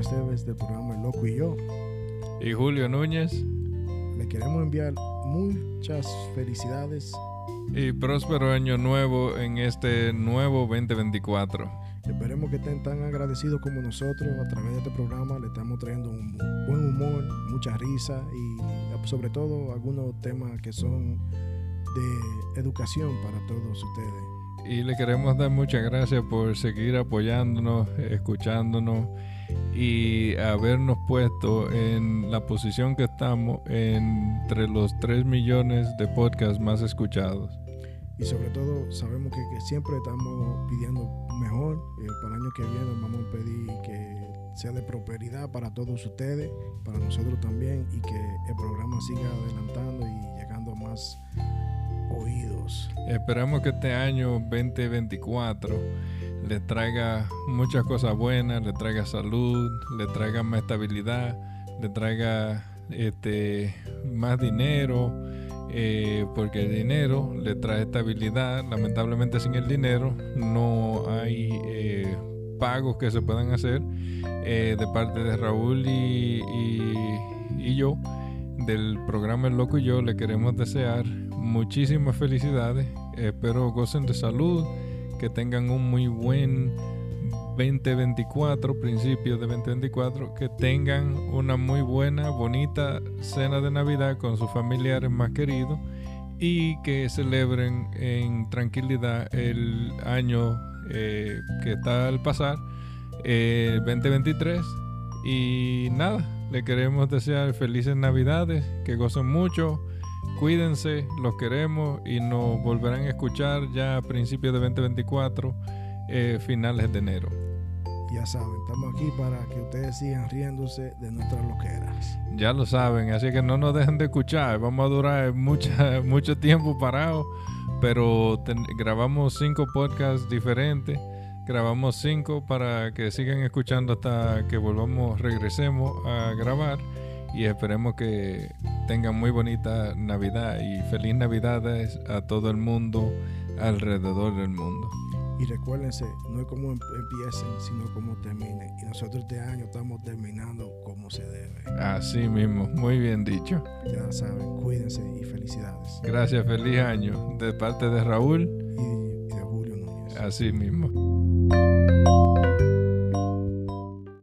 Esteves del programa El Loco y yo. Y Julio Núñez. Le queremos enviar muchas felicidades. Y próspero año nuevo en este nuevo 2024. Esperemos que estén tan agradecidos como nosotros a través de este programa. Le estamos trayendo un buen humor, mucha risa y sobre todo algunos temas que son de educación para todos ustedes. Y le queremos dar muchas gracias por seguir apoyándonos, escuchándonos y habernos puesto en la posición que estamos entre los 3 millones de podcasts más escuchados. Y sobre todo sabemos que, siempre estamos pidiendo mejor. Eh, para el año que viene vamos a pedir que sea de prosperidad para todos ustedes, para nosotros también, y que el programa siga adelantando y llegando a más oídos. Esperamos que este año 2024 le traiga muchas cosas buenas, le traiga salud, le traiga más estabilidad, le traiga este, más dinero, eh, porque el dinero le trae estabilidad. Lamentablemente sin el dinero no hay eh, pagos que se puedan hacer eh, de parte de Raúl y, y yo del programa El Loco y yo le queremos desear muchísimas felicidades. Espero gocen de salud, que tengan un muy buen 2024, principio de 2024, que tengan una muy buena, bonita cena de Navidad con sus familiares más queridos y que celebren en tranquilidad el año eh, que está al pasar, eh, 2023. Y nada, le queremos desear felices Navidades, que gocen mucho, cuídense, los queremos y nos volverán a escuchar ya a principios de 2024, eh, finales de enero. Ya saben, estamos aquí para que ustedes sigan riéndose de nuestras loqueras. Ya lo saben, así que no nos dejen de escuchar. Vamos a durar mucha, mucho tiempo parados, pero grabamos cinco podcasts diferentes grabamos cinco para que sigan escuchando hasta que volvamos, regresemos a grabar y esperemos que tengan muy bonita Navidad y feliz Navidades a todo el mundo alrededor del mundo. Y recuérdense, no es como empiecen, sino como terminen. Y nosotros este año estamos terminando como se debe. Así mismo, muy bien dicho. Ya saben, cuídense y felicidades. Gracias, feliz año. De parte de Raúl y de Julio Núñez. Así mismo.